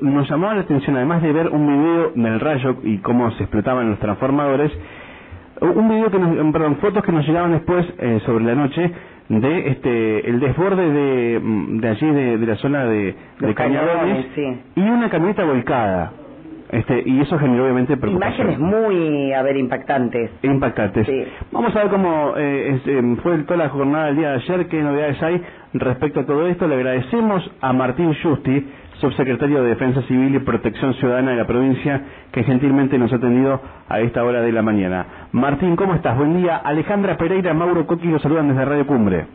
Nos llamó la atención, además de ver un video del rayo y cómo se explotaban los transformadores, un video que nos, perdón, fotos que nos llegaban después eh, sobre la noche de este el desborde de, mm, de allí de, de la zona de, de Cañadones sí. y una camioneta volcada. Este, y eso generó obviamente preocupación. Imágenes muy, a ver, impactantes. impactantes. Sí. Vamos a ver cómo eh, es, em, fue toda la jornada del día de ayer, qué novedades hay respecto a todo esto. Le agradecemos a Martín Justi, subsecretario de Defensa Civil y Protección Ciudadana de la provincia, que gentilmente nos ha atendido a esta hora de la mañana. Martín, ¿cómo estás? Buen día. Alejandra Pereira, Mauro Coqui los saludan desde Radio Cumbre.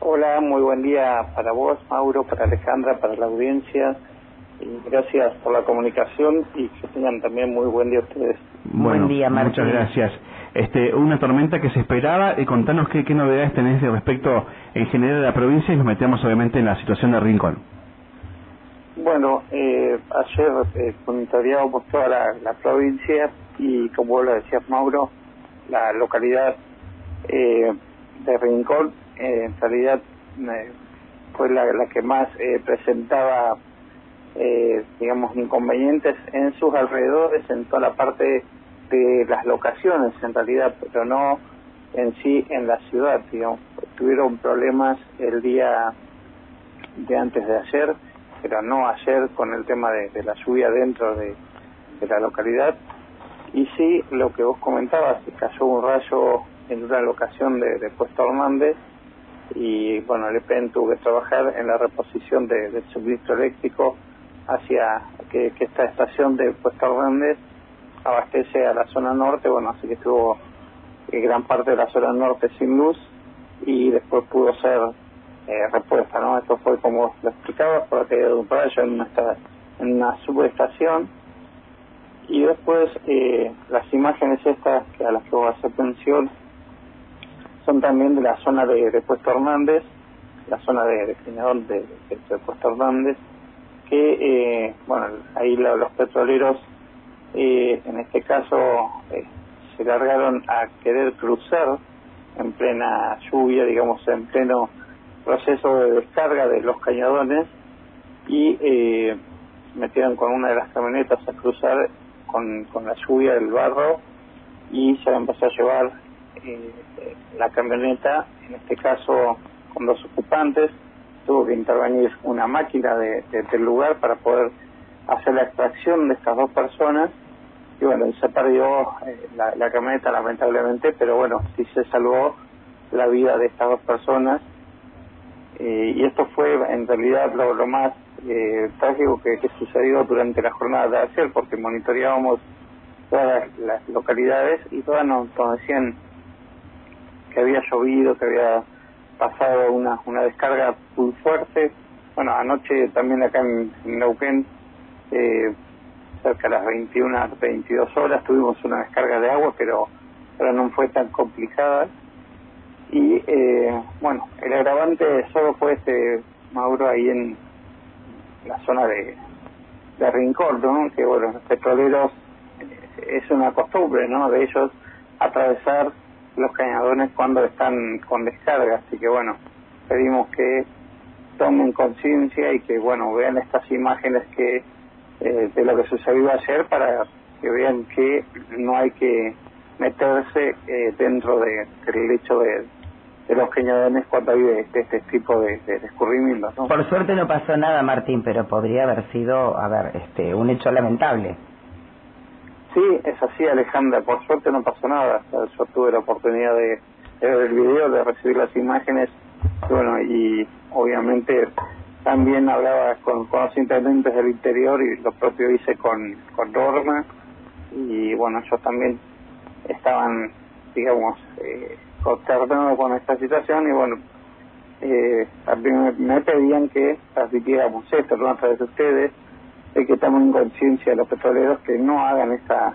Hola, muy buen día para vos, Mauro, para Alejandra, para la audiencia. Y gracias por la comunicación y que tengan también muy buen día ustedes. Bueno, Buen día, Martín. Muchas gracias. Este, una tormenta que se esperaba y contanos qué, qué novedades tenés de respecto en general de la provincia y nos metemos obviamente en la situación de Rincón. Bueno, eh, ayer eh, monitoreábamos toda la, la provincia y como vos lo decías, Mauro, la localidad eh, de Rincón eh, en realidad eh, fue la, la que más eh, presentaba, digamos, inconvenientes en sus alrededores, en toda la parte de las locaciones en realidad, pero no en sí en la ciudad, digamos. Tuvieron problemas el día de antes de ayer, pero no ayer con el tema de, la lluvia dentro de, la localidad. Y sí, lo que vos comentabas, que cayó un rayo en una locación de, de Puesto Hernández y bueno, el EPEN tuvo que trabajar en la reposición de- del suministro eléctrico hacia que, que esta estación de Puesto Hernández abastece a la zona norte, bueno, así que estuvo eh, gran parte de la zona norte sin luz y después pudo ser eh, repuesta, ¿no? Esto fue como lo explicaba, por la caída de un rayo en una, en una subestación y después eh, las imágenes estas que a las que voy a hacer mención son también de la zona de, de Puesto Hernández, la zona de, de de, de- de Puesto Hernández, que, eh, bueno, ahí lo- los petroleros, eh, en este caso, eh, se largaron a querer cruzar en plena lluvia, digamos, en pleno proceso de descarga de los cañadones y eh, metieron con una de las camionetas a cruzar con, con la lluvia del barro y se empezó a llevar eh, la camioneta, en este caso con dos ocupantes, tuvo que intervenir una máquina de, de- del lugar para poder hacer la extracción de estas dos personas. Y bueno, se perdió eh, la, la camioneta lamentablemente, pero bueno, sí se salvó la vida de estas dos personas eh, y esto fue en realidad lo, más eh, trágico que, que sucedió durante la jornada de ayer porque monitoreábamos todas las, localidades y todas nos, decían que había llovido, que había pasado una, una descarga muy fuerte. Bueno, anoche también acá en, en Neuquén, eh, cerca de las 21, 22 horas, tuvimos una descarga de agua, pero, pero no fue tan complicada. Y eh, agravante solo fue este Mauro ahí en la zona de, de Rincón. Que bueno, los petroleros eh, es una costumbre, ¿no? De ellos atravesar los cañadones cuando están con descarga, así que bueno, pedimos que tomen conciencia y que bueno, vean estas imágenes que eh, de lo que sucedió ayer para que vean que no hay que meterse eh, dentro de, del lecho de, de los cañadones cuando hay de, de este tipo de, de escurrimientos, ¿no? Por suerte no pasó nada, Martín, pero podría haber sido, a ver, este, un hecho lamentable. Sí, es así, Alejandra. Por suerte no pasó nada. Yo tuve la oportunidad de, de ver el video, de recibir las imágenes. Bueno, y obviamente también hablaba con, con los intendentes del interior y lo propio hice con, con Norma. Y bueno, ellos también estaban, digamos, eh, con esta situación y bueno, eh, me, me pedían que transmitiéramos esto, ¿no? A través de ustedes de que tomen conciencia los petroleros que no hagan esta,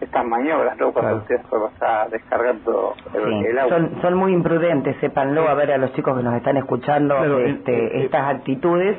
estas maniobras, ¿no? Cuando Claro. ustedes pues, está descargando el, Sí, el agua. Son, son muy imprudentes, sépanlo, a ver a los chicos que nos están escuchando, Claro, este, eh, eh, estas actitudes,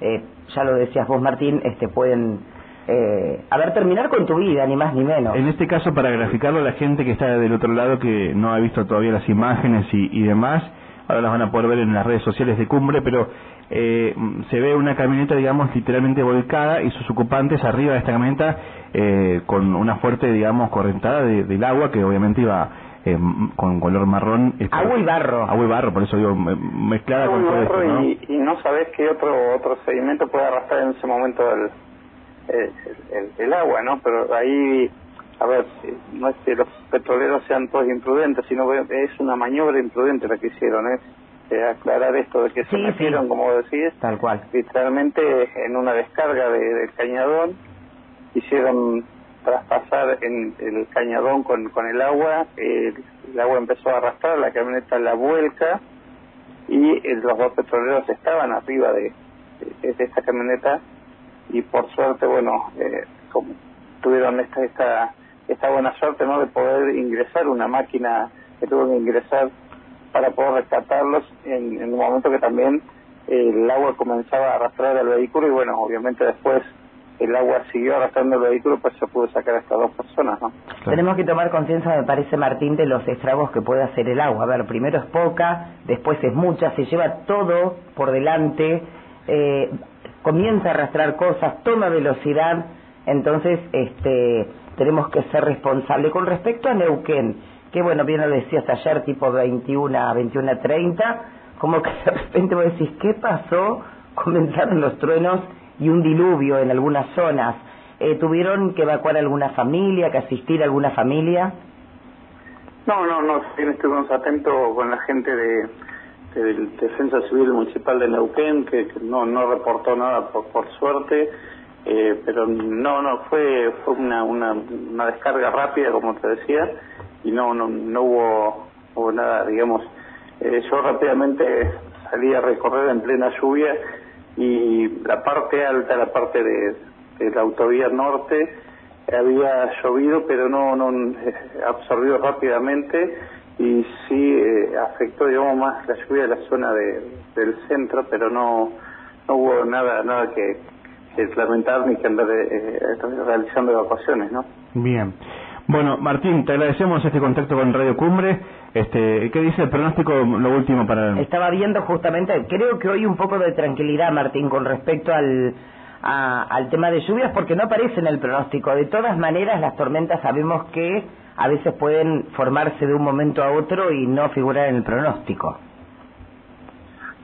eh, ya lo decías vos Martín, este, pueden, eh, a ver, terminar con tu vida, ni más ni menos. En este caso, para graficarlo a la gente que está del otro lado, que no ha visto todavía las imágenes y, y demás, ahora las van a poder ver en las redes sociales de Cumbre, pero eh, se ve una camioneta, digamos, literalmente volcada y sus ocupantes arriba de esta camioneta eh, con una fuerte, digamos, correntada del agua que obviamente iba eh, con color marrón. agua y barro. Agua y barro, por eso digo, mezclada con todo esto, ¿no? Y, no sabes qué otro otro sedimento puede arrastrar en ese momento el, el, el, agua, ¿no? Pero ahí, a ver, no es que los petroleros sean todos imprudentes, sino es una maniobra imprudente la que hicieron, ¿eh? aclarar esto de que se metieron, como decís, tal cual, literalmente en una descarga de, del cañadón, hicieron traspasar en el cañadón con, con el agua, el agua empezó a arrastrar, la camioneta la vuelca y eh, los dos petroleros estaban arriba de, de, esta camioneta y por suerte, bueno, eh, como tuvieron esta, esta, esta buena suerte no de poder ingresar una máquina que tuvo que ingresar para poder rescatarlos en, un momento que también el agua comenzaba a arrastrar el vehículo y bueno, obviamente después el agua siguió arrastrando el vehículo, pues se pudo sacar a estas dos personas, ¿no? Tenemos que tomar conciencia, me parece, Martín, de los estragos que puede hacer el agua. A ver, primero es poca, después es mucha, se lleva todo por delante, eh, comienza a arrastrar cosas, toma velocidad, entonces este tenemos que ser responsables. Con respecto a Neuquén, que bueno, bien lo decías ayer, tipo 21 a 21 30, como que de repente vos decís, ¿qué pasó? Comenzaron los truenos y un diluvio en algunas zonas. Eh, ¿Tuvieron que evacuar alguna familia, que asistir a alguna familia? No, no, no, estuvimos atentos con la gente de, Defensa Civil Municipal de Neuquén, que, no, no reportó nada por, por suerte. Eh, pero no, no, fue, fue una, una, una descarga rápida, como te decía, y no no, no hubo, hubo nada, digamos, eh, yo rápidamente salí a recorrer en plena lluvia y la parte alta, la parte de, la autovía norte, había llovido pero no, no eh, absorbió rápidamente y sí eh, afectó digamos más la lluvia de la zona de, del centro pero no no hubo nada nada que, que lamentar ni que andar eh, realizando evacuaciones no bien bueno, Martín, te agradecemos este contacto con Radio Cumbre. Este, ¿Qué dice el pronóstico, lo último para...? Estaba viendo justamente, creo que hoy un poco de tranquilidad, Martín, con respecto al, al tema de lluvias, porque no aparece en el pronóstico. De todas maneras, las tormentas sabemos que a veces pueden formarse de un momento a otro y no figurar en el pronóstico.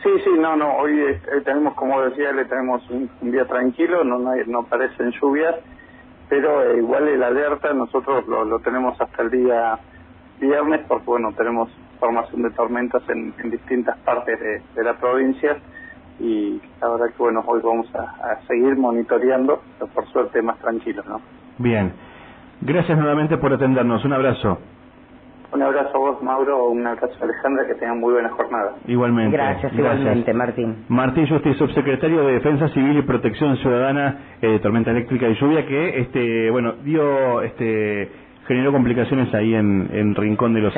Sí, sí, no, no, hoy eh, tenemos, como decía, le tenemos un, día tranquilo, no, no, no aparecen lluvias pero eh, igual el alerta nosotros lo, lo, tenemos hasta el día viernes porque bueno tenemos formación de tormentas en, distintas partes de, la provincia y la verdad que bueno hoy vamos a, seguir monitoreando pero por suerte más tranquilos no bien gracias nuevamente por atendernos un abrazo un abrazo a vos, Mauro, un abrazo a Alejandra, que tengan muy buena jornada. Igualmente. Gracias, igualmente, Martín. Martín Justi, subsecretario de Defensa Civil y Protección Ciudadana, eh, Tormenta Eléctrica y Lluvia, que, este, bueno, dio, este, generó complicaciones ahí en, en Rincón de los...